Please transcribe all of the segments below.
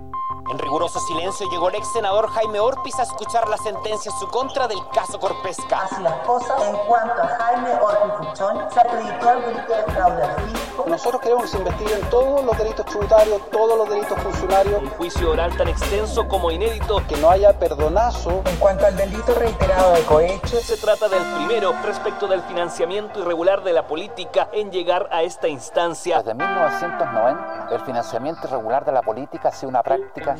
Thank you. En riguroso silencio llegó el ex senador Jaime Orpiz a escuchar la sentencia en su contra del caso Corpesca. Así las cosas, en cuanto a Jaime Orpiz Fuchón, se acreditó el delito de fraude al fisco. Nosotros queremos que se investiguen todos los delitos tributarios, todos los delitos funcionarios. Un juicio oral tan extenso como inédito. Que no haya perdonazo. En cuanto al delito reiterado de cohecho. Se trata del primero respecto del financiamiento irregular de la política en llegar a esta instancia. Desde 1990, el financiamiento irregular de la política ha sido una práctica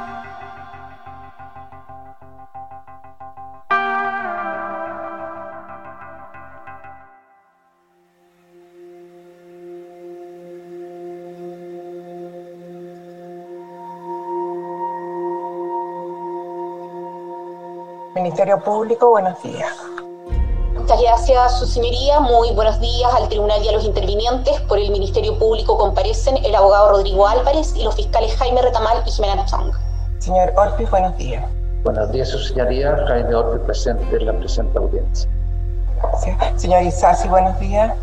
Ministerio Público, buenos días. Muchas gracias, su señoría. Muy buenos días al tribunal y a los intervinientes. Por el Ministerio Público comparecen el abogado Rodrigo Álvarez y los fiscales Jaime Retamal y Jimena Chang. Señor Orpiz, buenos días. Buenos días, su señoría. Jaime Orpiz presente en la presente audiencia. Gracias. Señor Isasi, buenos días.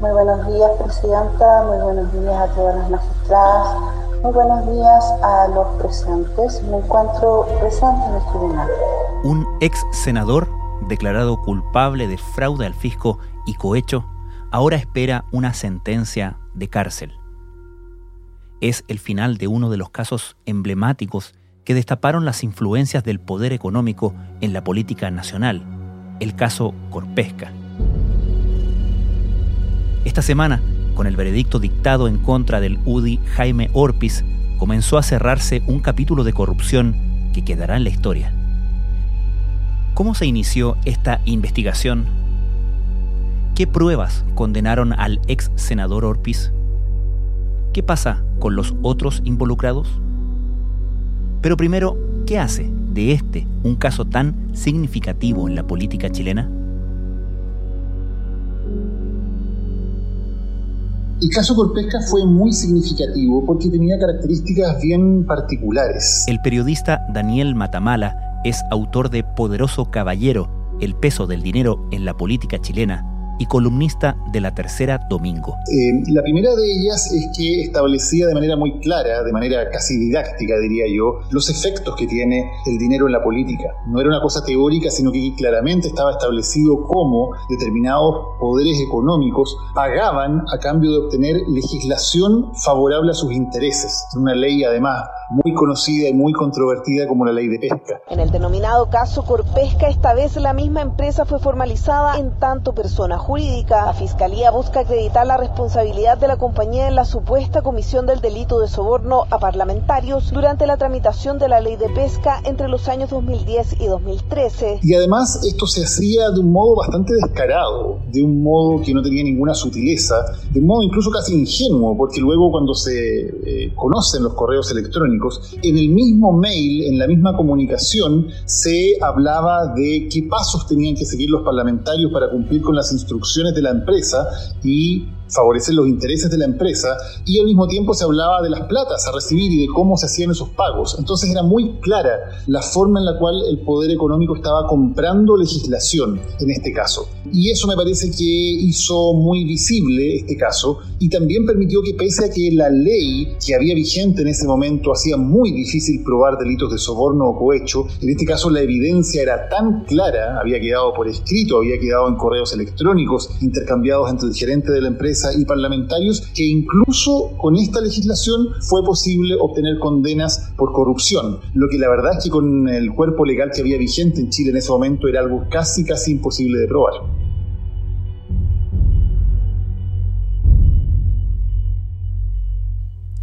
Muy buenos días, Presidenta. Muy buenos días a todas las magistradas. Muy buenos días a los presentes. Me encuentro presente en el tribunal. Un ex senador declarado culpable de fraude al fisco y cohecho ahora espera una sentencia de cárcel. Es el final de uno de los casos emblemáticos que destaparon las influencias del poder económico en la política nacional, el caso Corpesca. Esta semana, con el veredicto dictado en contra del UDI Jaime Orpiz, comenzó a cerrarse un capítulo de corrupción que quedará en la historia. ¿Cómo se inició esta investigación? ¿Qué pruebas condenaron al ex senador Orpiz? ¿Qué pasa con los otros involucrados? Pero primero, ¿qué hace de este un caso tan significativo en la política chilena? El caso Corpesca fue muy significativo porque tenía características bien particulares. El periodista Daniel Matamala es autor de Poderoso Caballero, El peso del dinero en la política chilena, y columnista de la tercera domingo. Eh, la primera de ellas es que establecía de manera muy clara, de manera casi didáctica diría yo, los efectos que tiene el dinero en la política. No era una cosa teórica, sino que claramente estaba establecido cómo determinados poderes económicos pagaban a cambio de obtener legislación favorable a sus intereses. Una ley además muy conocida y muy controvertida como la ley de pesca. En el denominado caso Corpesca, esta vez la misma empresa fue formalizada en tanto persona jurídica. La Fiscalía busca acreditar la responsabilidad de la compañía en la supuesta comisión del delito de soborno a parlamentarios durante la tramitación de la ley de pesca entre los años 2010 y 2013. Y además esto se hacía de un modo bastante descarado, de un modo que no tenía ninguna sutileza, de un modo incluso casi ingenuo, porque luego cuando se eh, conocen los correos electrónicos, en el mismo mail, en la misma comunicación, se hablaba de qué pasos tenían que seguir los parlamentarios para cumplir con las instrucciones de la empresa y favorecer los intereses de la empresa y al mismo tiempo se hablaba de las platas a recibir y de cómo se hacían esos pagos. Entonces era muy clara la forma en la cual el poder económico estaba comprando legislación en este caso. Y eso me parece que hizo muy visible este caso y también permitió que pese a que la ley que había vigente en ese momento hacía muy difícil probar delitos de soborno o cohecho, en este caso la evidencia era tan clara, había quedado por escrito, había quedado en correos electrónicos intercambiados entre el gerente de la empresa y parlamentarios que incluso con esta legislación fue posible obtener condenas por corrupción, lo que la verdad es que con el cuerpo legal que había vigente en Chile en ese momento era algo casi casi imposible de probar.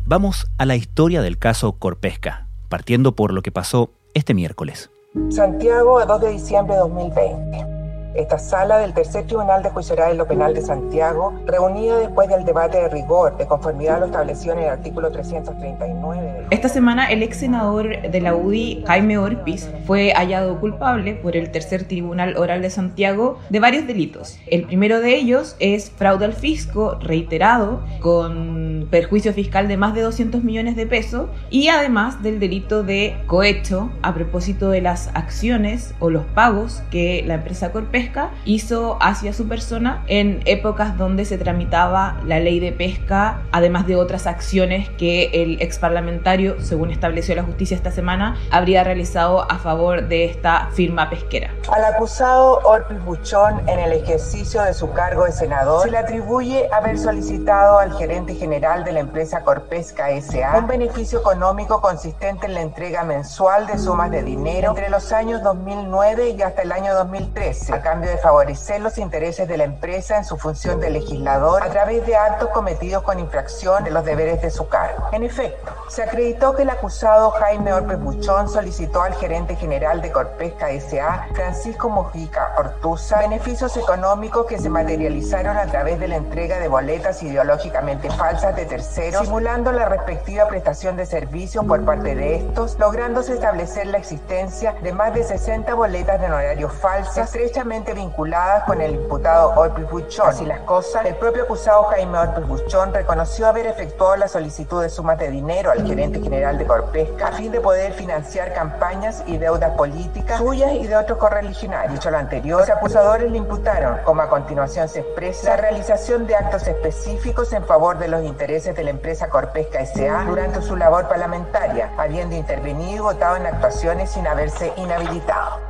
Vamos a la historia del caso Corpesca, partiendo por lo que pasó este miércoles. Santiago, 2 de diciembre de 2020. Esta sala del tercer tribunal de juicio oral en lo penal de Santiago, reunida después del debate de rigor de conformidad a lo establecido en el artículo 339. Esta semana el ex senador de la UDI, Jaime Orpiz, fue hallado culpable por el tercer tribunal oral de Santiago de varios delitos. El primero de ellos es fraude al fisco reiterado con perjuicio fiscal de más de 200 millones de pesos y además del delito de cohecho a propósito de las acciones o los pagos que la empresa Corpesca hizo hacia su persona en épocas donde se tramitaba la ley de pesca, además de otras acciones que el ex parlamentario, según estableció la justicia esta semana, habría realizado a favor de esta firma pesquera. Al acusado Orpis Buchón, en el ejercicio de su cargo de senador, se le atribuye haber solicitado al gerente general de la empresa Corpesca S.A. un beneficio económico consistente en la entrega mensual de sumas de dinero entre los años 2009 y hasta el año 2013, a cambio de favorecer los intereses de la empresa en su función de legislador a través de actos cometidos con infracción de los deberes de su cargo. En efecto, se acreditó que el acusado Jaime Orpes Buchón solicitó al gerente general de Corpesca S.A., Francisco Mojica Ortuza, beneficios económicos que se materializaron a través de la entrega de boletas ideológicamente falsas de terceros, simulando la respectiva prestación de servicios por parte de estos, lográndose establecer la existencia de más de 60 boletas de honorarios falsas estrechamente vinculadas con el imputado Orpis Buchón. Así las cosas, el propio acusado Jaime Orpis Buchón reconoció haber efectuado la solicitud de sumas de dinero al gerente general de Corpesca a fin de poder financiar campañas y deudas políticas suyas y de otros correligionarios. Dicho lo anterior, los acusadores le imputaron, como a continuación se expresa, la realización de actos específicos en favor de los intereses de la empresa Corpesca S.A. durante su labor parlamentaria, habiendo intervenido y votado en actuaciones sin haberse inhabilitado.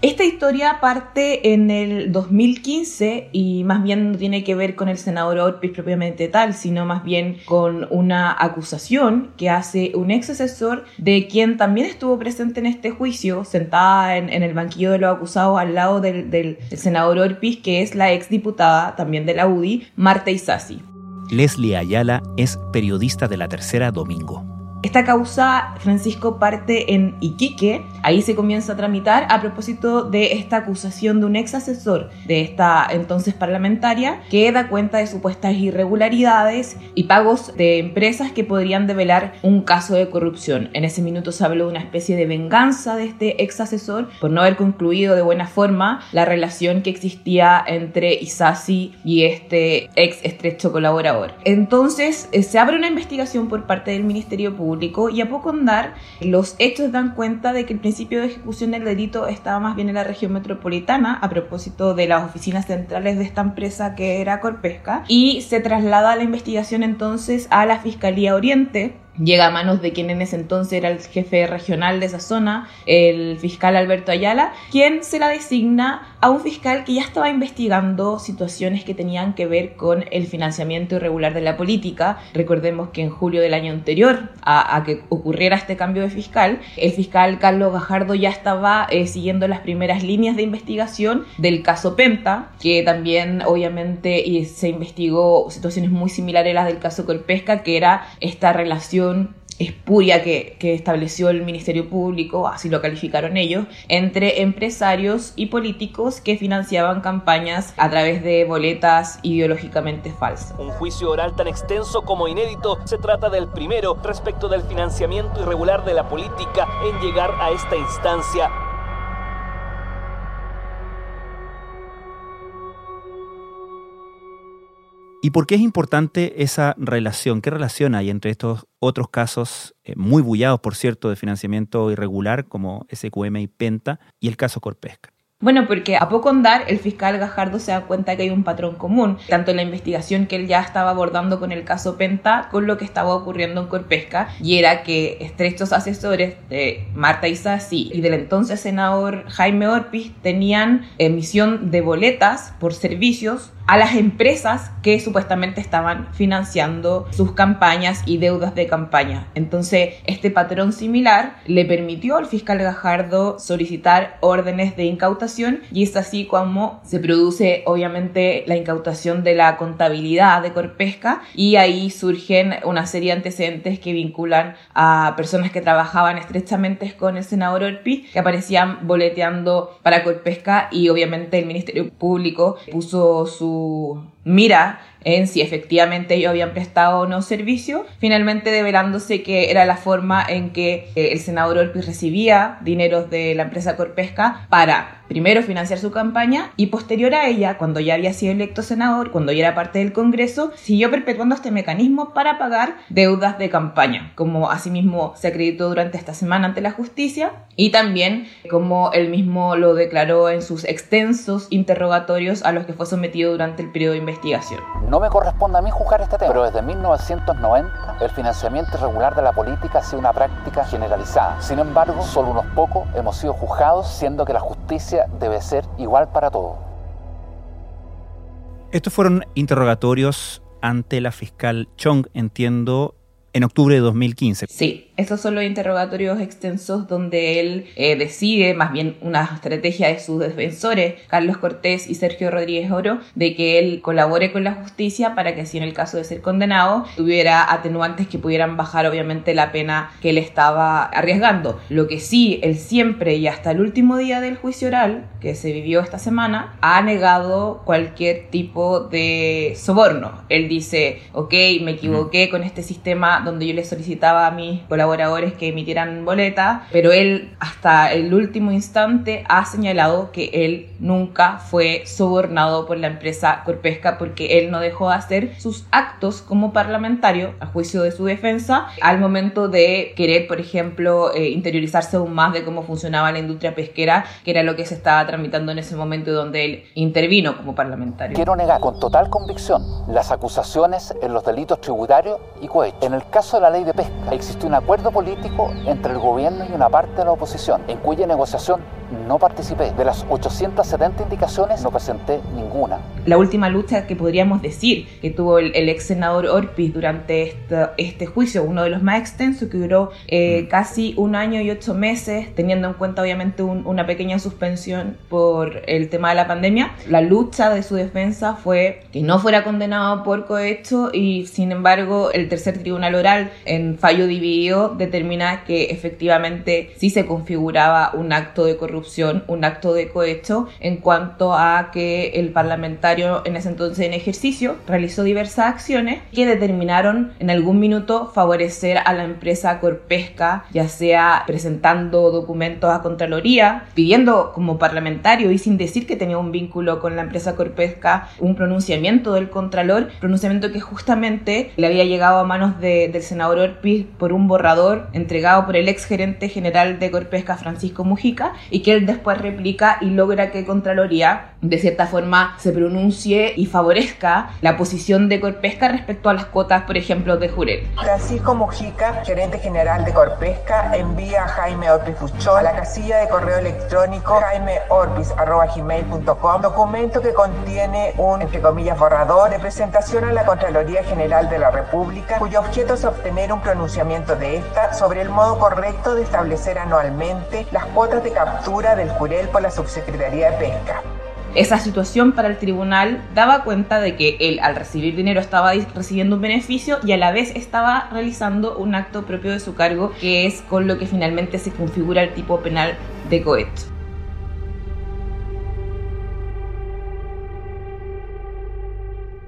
Esta historia parte en el 2015 y más bien no tiene que ver con el senador Orpiz propiamente tal, sino más bien con una acusación que hace un ex asesor de quien también estuvo presente en este juicio, sentada en, el banquillo de los acusados al lado del, del, senador Orpiz, que es la ex diputada también de la UDI, Marta Isasi. Leslie Ayala es periodista de la tercera Domingo. Esta causa, Francisco, parte en Iquique. Ahí se comienza a tramitar a propósito de esta acusación de un ex asesor de esta entonces parlamentaria que da cuenta de supuestas irregularidades y pagos de empresas que podrían develar un caso de corrupción. En ese minuto se habló de una especie de venganza de este ex asesor por no haber concluido de buena forma la relación que existía entre Isasi y este ex estrecho colaborador. Entonces eh, se abre una investigación por parte del Ministerio Público y a poco andar los hechos dan cuenta de que el principio de ejecución del delito estaba más bien en la región metropolitana a propósito de las oficinas centrales de esta empresa que era Corpesca y se traslada la investigación entonces a la Fiscalía Oriente llega a manos de quien en ese entonces era el jefe regional de esa zona, el fiscal Alberto Ayala, quien se la designa a un fiscal que ya estaba investigando situaciones que tenían que ver con el financiamiento irregular de la política. Recordemos que en julio del año anterior a, que ocurriera este cambio de fiscal, el fiscal Carlos Gajardo ya estaba eh, siguiendo las primeras líneas de investigación del caso Penta, que también obviamente se investigó situaciones muy similares a las del caso Colpesca, que era esta relación espuria que, que, estableció el Ministerio Público, así lo calificaron ellos, entre empresarios y políticos que financiaban campañas a través de boletas ideológicamente falsas. Un juicio oral tan extenso como inédito se trata del primero respecto del financiamiento irregular de la política en llegar a esta instancia ¿Y por qué es importante esa relación? ¿Qué relación hay entre estos otros casos, eh, muy bullados, por cierto, de financiamiento irregular, como SQM y Penta, y el caso Corpesca? Bueno, porque a poco andar el fiscal Gajardo se da cuenta que hay un patrón común, tanto en la investigación que él ya estaba abordando con el caso Penta, con lo que estaba ocurriendo en Corpesca, y era que estrechos asesores de Marta Isasi y del entonces senador Jaime Orpiz tenían emisión de boletas por servicios a las empresas que supuestamente estaban financiando sus campañas y deudas de campaña. Entonces, este patrón similar le permitió al fiscal Gajardo solicitar órdenes de incautación y es así como se produce obviamente la incautación de la contabilidad de Corpesca y ahí surgen una serie de antecedentes que vinculan a personas que trabajaban estrechamente con el senador Orpi que aparecían boleteando para Corpesca y obviamente el Ministerio Público puso su to mira en si efectivamente ellos habían prestado o no servicio, finalmente develándose que era la forma en que eh, el senador Orpiz recibía dineros de la empresa Corpesca para primero financiar su campaña y posterior a ella, cuando ya había sido electo senador, cuando ya era parte del Congreso, siguió perpetuando este mecanismo para pagar deudas de campaña, como asimismo se acreditó durante esta semana ante la justicia y también como él mismo lo declaró en sus extensos interrogatorios a los que fue sometido durante el periodo de investigación. No me corresponde a mí juzgar este tema, pero desde 1990 el financiamiento irregular de la política ha sido una práctica generalizada. Sin embargo, solo unos pocos hemos sido juzgados, siendo que la justicia debe ser igual para todos. Estos fueron interrogatorios ante la fiscal Chong, entiendo, en octubre de 2015. Sí, estos son los interrogatorios extensos donde él eh, decide, más bien una estrategia de sus defensores, Carlos Cortés y Sergio Rodríguez Oro, de que él colabore con la justicia para que si en el caso de ser condenado tuviera atenuantes que pudieran bajar obviamente la pena que él estaba arriesgando. Lo que sí, él siempre y hasta el último día del juicio oral, que se vivió esta semana, ha negado cualquier tipo de soborno. Él dice, ok, me equivoqué con este sistema donde yo le solicitaba a mis colaboradores que emitieran boleta, pero él hasta el último instante ha señalado que él nunca fue sobornado por la empresa Corpesca porque él no dejó de hacer sus actos como parlamentario, a juicio de su defensa, al momento de querer, por ejemplo, eh, interiorizarse aún más de cómo funcionaba la industria pesquera, que era lo que se estaba tramitando en ese momento donde él intervino como parlamentario. Quiero negar con total convicción las acusaciones en los delitos tributarios y cohecho. En el caso de la ley de pesca existe un acuerdo político entre el gobierno y una parte de la oposición, en cuya negociación no participé. De las 870 indicaciones no presenté ninguna. La última lucha que podríamos decir que tuvo el, ex senador Orpiz durante este, juicio, uno de los más extensos, que duró eh, mm. casi un año y ocho meses, teniendo en cuenta obviamente una pequeña suspensión por el tema de la pandemia. La lucha de su defensa fue que no fuera condenado por cohecho y sin embargo el tercer tribunal oral en fallo dividido determina que efectivamente sí se configuraba un acto de corrupción un acto de cohecho en cuanto a que el parlamentario en ese entonces en ejercicio realizó diversas acciones que determinaron en algún minuto favorecer a la empresa Corpesca, ya sea presentando documentos a Contraloría, pidiendo como parlamentario y sin decir que tenía un vínculo con la empresa Corpesca un pronunciamiento del Contralor, pronunciamiento que justamente le había llegado a manos del senador Orpiz por un borrador entregado por el ex gerente general de Corpesca, Francisco Mujica, y que que él después replica y logra que Contraloría de cierta forma se pronuncie y favorezca la posición de Corpesca respecto a las cuotas, por ejemplo, de Jurel. Francisco Mujica, gerente general de Corpesca, envía a Jaime Orpiz Fuchón a la casilla de correo electrónico jaimeorpiz.gmail.com documento que contiene un, entre comillas, borrador de presentación a la Contraloría General de la República, cuyo objeto es obtener un pronunciamiento de esta sobre el modo correcto de establecer anualmente las cuotas de captura del Jurel por la Subsecretaría de Pesca. Esa situación para el tribunal daba cuenta de que él al recibir dinero estaba recibiendo un beneficio y a la vez estaba realizando un acto propio de su cargo, que es con lo que finalmente se configura el tipo penal de cohecho.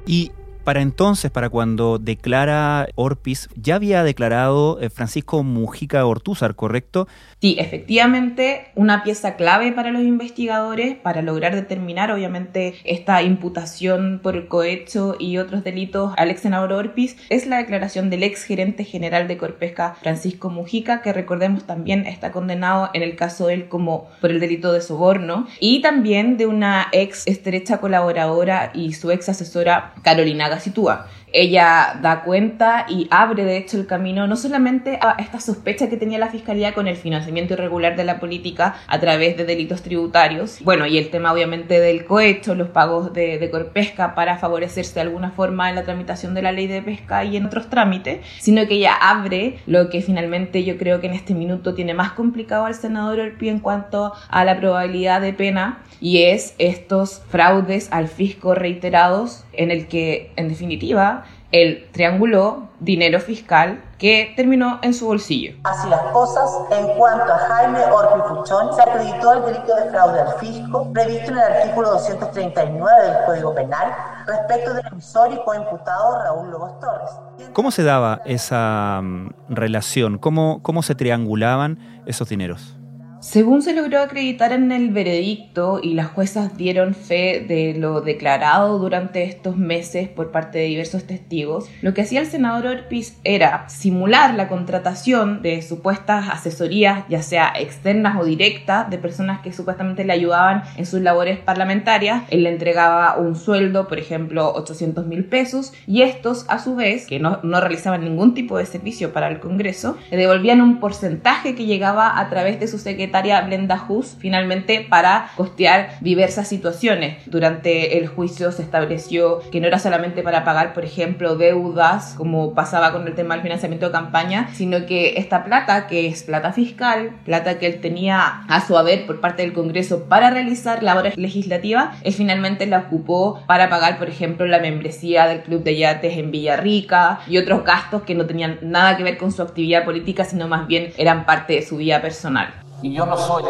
Y para entonces, para cuando declara Orpiz, ya había declarado eh, Francisco Mujica Ortúzar, ¿correcto? Sí, efectivamente, una pieza clave para los investigadores para lograr determinar, obviamente, esta imputación por cohecho y otros delitos al ex senador Orpiz es la declaración del ex gerente general de Corpesca, Francisco Mujica, que recordemos también está condenado en el caso de él como por el delito de soborno, y también de una ex estrecha colaboradora y su ex asesora Carolina Gacitúa. ella da cuenta y abre de hecho el camino no solamente a esta sospecha que tenía la Fiscalía con el financiamiento irregular de la política a través de delitos tributarios, bueno, y el tema obviamente del cohecho, los pagos de, de Corpesca para favorecerse de alguna forma en la tramitación de la ley de pesca y en otros trámites, sino que ella abre lo que finalmente yo creo que en este minuto tiene más complicado al senador Orpi en cuanto a la probabilidad de pena y es estos fraudes al fisco reiterados en el que en definitiva él trianguló dinero fiscal que terminó en su bolsillo. Así las cosas, en cuanto a Jaime Orpi Fuchón, se acreditó el delito de fraude al fisco previsto en el artículo 239 del Código Penal respecto del emisor y coimputado Raúl Lobos Torres. ¿Cómo se daba esa um, relación? ¿Cómo, ¿Cómo se triangulaban esos dineros? Según se logró acreditar en el veredicto y las juezas dieron fe de lo declarado durante estos meses por parte de diversos testigos, lo que hacía el senador Orpiz era simular la contratación de supuestas asesorías, ya sea externas o directas, de personas que supuestamente le ayudaban en sus labores parlamentarias. Él le entregaba un sueldo, por ejemplo, 800 mil pesos, y estos, a su vez, que no, no realizaban ningún tipo de servicio para el Congreso, le devolvían un porcentaje que llegaba a través de su secretario Blenda Hus finalmente para costear diversas situaciones. Durante el juicio se estableció que no era solamente para pagar, por ejemplo, deudas, como pasaba con el tema del financiamiento de campaña, sino que esta plata, que es plata fiscal, plata que él tenía a su haber por parte del Congreso para realizar labores legislativas, él finalmente la ocupó para pagar, por ejemplo, la membresía del Club de Yates en Villarrica y otros gastos que no tenían nada que ver con su actividad política, sino más bien eran parte de su vida personal. Y yo no soy,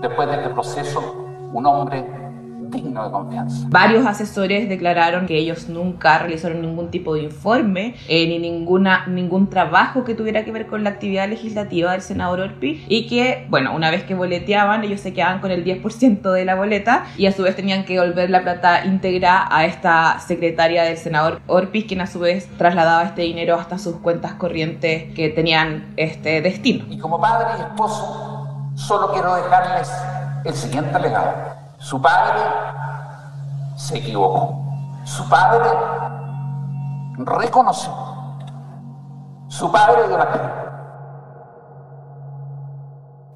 después de este proceso, un hombre digno de confianza. Varios asesores declararon que ellos nunca realizaron ningún tipo de informe eh, ni ninguna, ningún trabajo que tuviera que ver con la actividad legislativa del senador Orpi y que, bueno, una vez que boleteaban, ellos se quedaban con el 10% de la boleta y a su vez tenían que devolver la plata íntegra a esta secretaria del senador Orpi, quien a su vez trasladaba este dinero hasta sus cuentas corrientes que tenían este destino. Y como padre y esposo, solo quiero dejarles el siguiente legado. Su padre se equivocó. Su padre reconoció. Su padre dio la cara.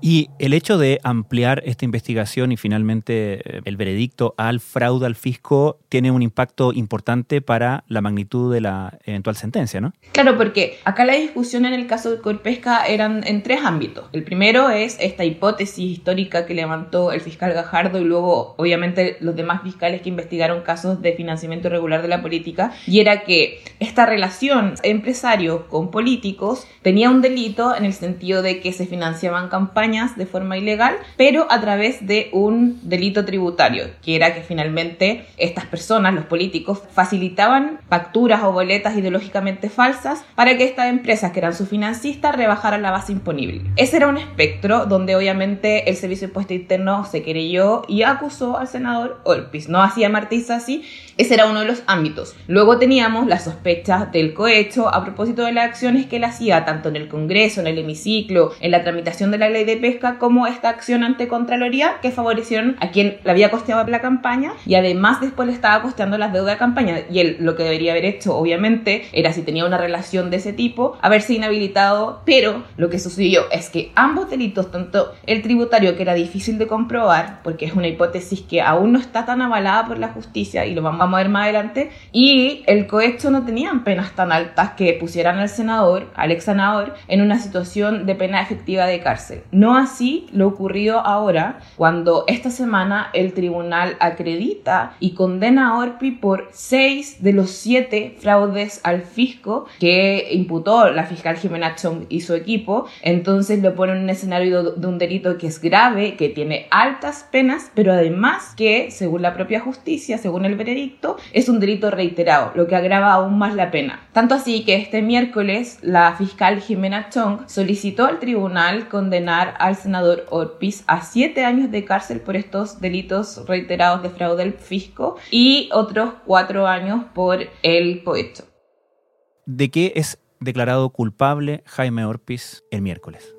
Y el hecho de ampliar esta investigación y finalmente eh, el veredicto al fraude al fisco tiene un impacto importante para la magnitud de la eventual sentencia, ¿no? Claro, porque acá la discusión en el caso de Corpesca eran en tres ámbitos. El primero es esta hipótesis histórica que levantó el fiscal Gajardo y luego, obviamente, los demás fiscales que investigaron casos de financiamiento irregular de la política, y era que esta relación empresario con políticos tenía un delito en el sentido de que se financiaban campañas de forma ilegal, pero a través de un delito tributario, que era que finalmente estas personas, los políticos, facilitaban facturas o boletas ideológicamente falsas para que estas empresas, que eran sus financistas, rebajaran la base imponible. Ese era un espectro donde obviamente el Servicio de Impuesto Interno se querelló y acusó al senador Olpis. No hacía Martí así, ese era uno de los ámbitos. Luego teníamos las sospechas del cohecho a propósito de las acciones que él hacía tanto en el Congreso, en el hemiciclo, en la tramitación de la ley de pesca, como esta acción ante Contraloría que favorecieron a quien le había costeado la campaña y además después le estaba costeando las deudas de campaña. Y él lo que debería haber hecho, obviamente, era si tenía una relación de ese tipo, haberse inhabilitado, pero lo que sucedió es que ambos delitos, tanto el tributario que era difícil de comprobar, porque es una hipótesis que aún no está tan avalada por la justicia y lo vamos a ver más adelante, y el cohecho no tenían penas tan altas que pusieran al senador, al ex senador, en una situación de pena efectiva de cárcel. No así lo ocurrido ahora, cuando esta semana el tribunal acredita y condena a Orpi por seis de los siete fraudes al fisco que imputó la fiscal Jimena Chong y su equipo. Entonces lo pone en un escenario de un delito que es grave, que tiene altas penas, pero además que, según la propia justicia, según el veredicto, es un delito reiterado, lo que agrava aún más la pena. Tanto así que este miércoles la fiscal Jimena Chong solicitó al tribunal condenar al senador Orpiz a siete años de cárcel por estos delitos reiterados de fraude al fisco y otros cuatro años por el cohecho. ¿De qué es declarado culpable Jaime Orpiz el miércoles?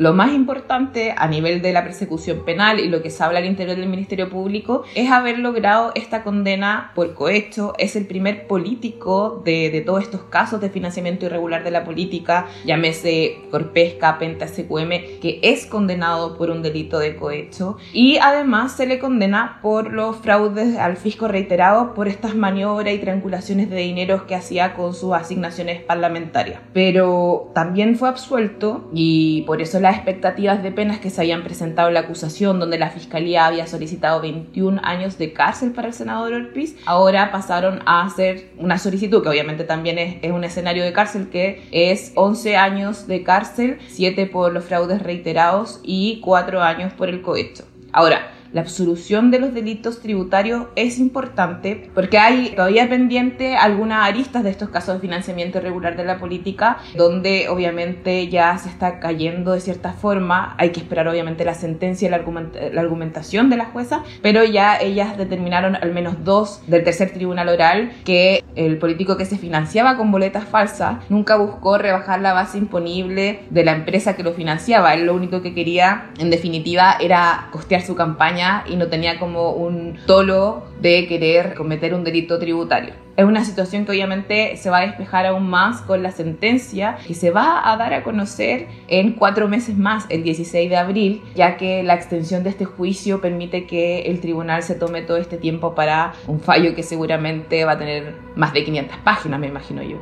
Lo más importante a nivel de la persecución penal y lo que se habla al interior del Ministerio Público es haber logrado esta condena por cohecho. Es el primer político de, de todos estos casos de financiamiento irregular de la política, llámese Corpesca, Penta, SQM, que es condenado por un delito de cohecho. Y además se le condena por los fraudes al fisco reiterados por estas maniobras y triangulaciones de dinero que hacía con sus asignaciones parlamentarias. Pero también fue absuelto y por eso las expectativas de penas que se habían presentado en la acusación, donde la fiscalía había solicitado 21 años de cárcel para el senador Orpiz, ahora pasaron a hacer una solicitud que obviamente también es, un escenario de cárcel que es 11 años de cárcel, 7 por los fraudes reiterados y 4 años por el cohecho. Ahora, la absolución de los delitos tributarios es importante porque hay todavía pendiente algunas aristas de estos casos de financiamiento irregular de la política donde obviamente ya se está cayendo de cierta forma. Hay que esperar obviamente la sentencia y la, argumentación de la jueza, pero ya ellas determinaron al menos dos del tercer tribunal oral que el político que se financiaba con boletas falsas nunca buscó rebajar la base imponible de la empresa que lo financiaba. Él lo único que quería en definitiva era costear su campaña y no tenía como un tolo de querer cometer un delito tributario. Es una situación que obviamente se va a despejar aún más con la sentencia que se va a dar a conocer en cuatro meses más, el 16 de abril, ya que la extensión de este juicio permite que el tribunal se tome todo este tiempo para un fallo que seguramente va a tener más de 500 páginas, me imagino yo.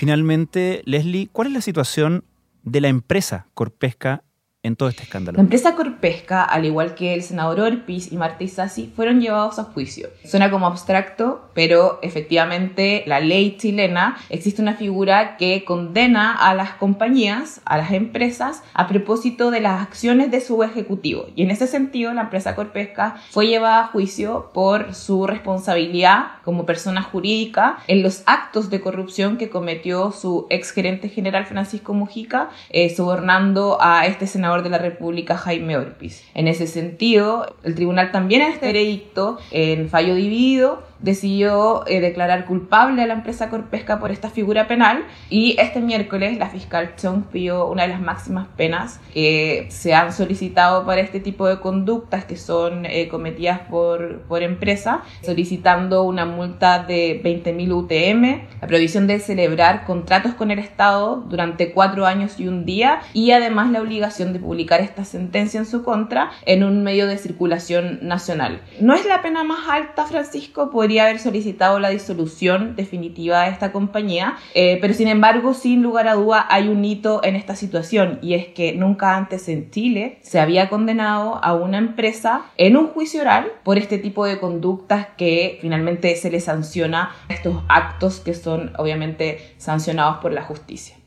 Finalmente, Leslie, ¿cuál es la situación de la empresa Corpesca en todo este escándalo. La empresa Corpesca, al igual que el senador Orpiz y Marta Isasi, fueron llevados a juicio. Suena como abstracto, pero efectivamente la ley chilena existe una figura que condena a las compañías, a las empresas, a propósito de las acciones de su ejecutivo. Y en ese sentido, la empresa Corpesca fue llevada a juicio por su responsabilidad como persona jurídica en los actos de corrupción que cometió su ex gerente general Francisco Mujica, eh, sobornando a este senador de la República, Jaime Orpiz. En ese sentido, el tribunal también en este veredicto, en fallo dividido, decidió eh, declarar culpable a la empresa Corpesca por esta figura penal y este miércoles la fiscal Chong pidió una de las máximas penas que se han solicitado para este tipo de conductas que son eh, cometidas por, por empresa, solicitando una multa de 20.000 UTM, la prohibición de celebrar contratos con el Estado durante cuatro años y un día y además la obligación de publicar esta sentencia en su contra en un medio de circulación nacional. No es la pena más alta, Francisco, por haber solicitado la disolución definitiva de esta compañía, eh, pero sin embargo, sin lugar a duda, hay un hito en esta situación y es que nunca antes en Chile se había condenado a una empresa en un juicio oral por este tipo de conductas que finalmente se le sanciona estos actos que son obviamente sancionados por la justicia.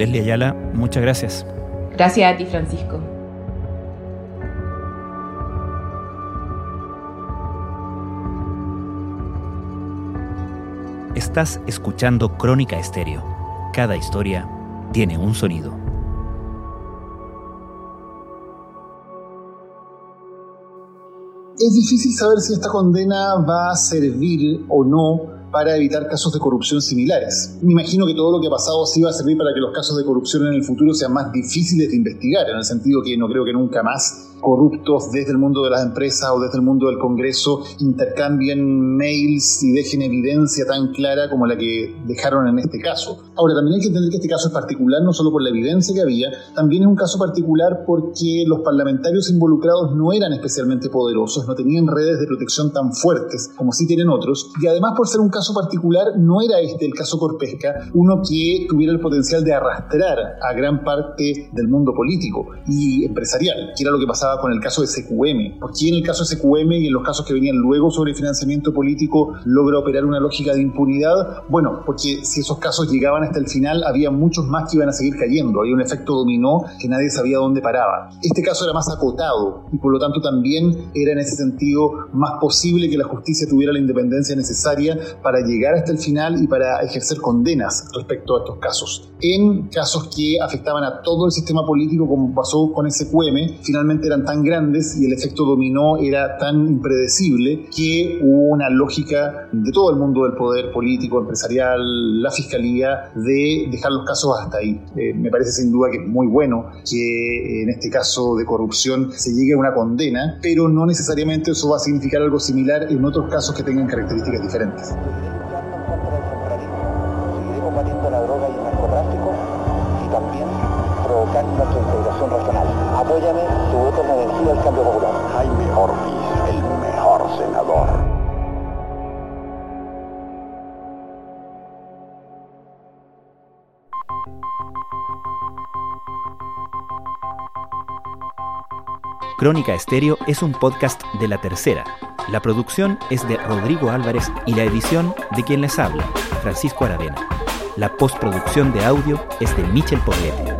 Leslie Ayala, muchas gracias. Gracias a ti, Francisco. Estás escuchando Crónica Estéreo. Cada historia tiene un sonido. Es difícil saber si esta condena va a servir o no para evitar casos de corrupción similares. Me imagino que todo lo que ha pasado sí va a servir para que los casos de corrupción en el futuro sean más difíciles de investigar, en el sentido que no creo que nunca más corruptos desde el mundo de las empresas o desde el mundo del Congreso intercambien mails y dejen evidencia tan clara como la que dejaron en este caso. Ahora, también hay que entender que este caso es particular no solo por la evidencia que había, también es un caso particular porque los parlamentarios involucrados no eran especialmente poderosos, no tenían redes de protección tan fuertes como sí tienen otros, y además por ser un caso particular no era este el caso Corpesca, uno que tuviera el potencial de arrastrar a gran parte del mundo político y empresarial, que era lo que pasaba con el caso de SQM. ¿Por qué en el caso de SQM y en los casos que venían luego sobre financiamiento político logra operar una lógica de impunidad? Bueno, porque si esos casos llegaban hasta el final, había muchos más que iban a seguir cayendo. Había un efecto dominó que nadie sabía dónde paraba. Este caso era más acotado y por lo tanto también era en ese sentido más posible que la justicia tuviera la independencia necesaria para para llegar hasta el final y para ejercer condenas respecto a estos casos. En casos que afectaban a todo el sistema político, como pasó con SQM, finalmente eran tan grandes y el efecto dominó era tan impredecible que hubo una lógica de todo el mundo del poder político, empresarial, la fiscalía, de dejar los casos hasta ahí. Eh, me parece sin duda que es muy bueno que en este caso de corrupción se llegue a una condena, pero no necesariamente eso va a significar algo similar en otros casos que tengan características diferentes. Tu voto me cambio popular. Jaime Ortiz, el mejor senador. Crónica Estéreo es un podcast de La Tercera. La producción es de Rodrigo Álvarez y la edición de quien les habla, Francisco Aravena. La postproducción de audio es de Michel Poblete.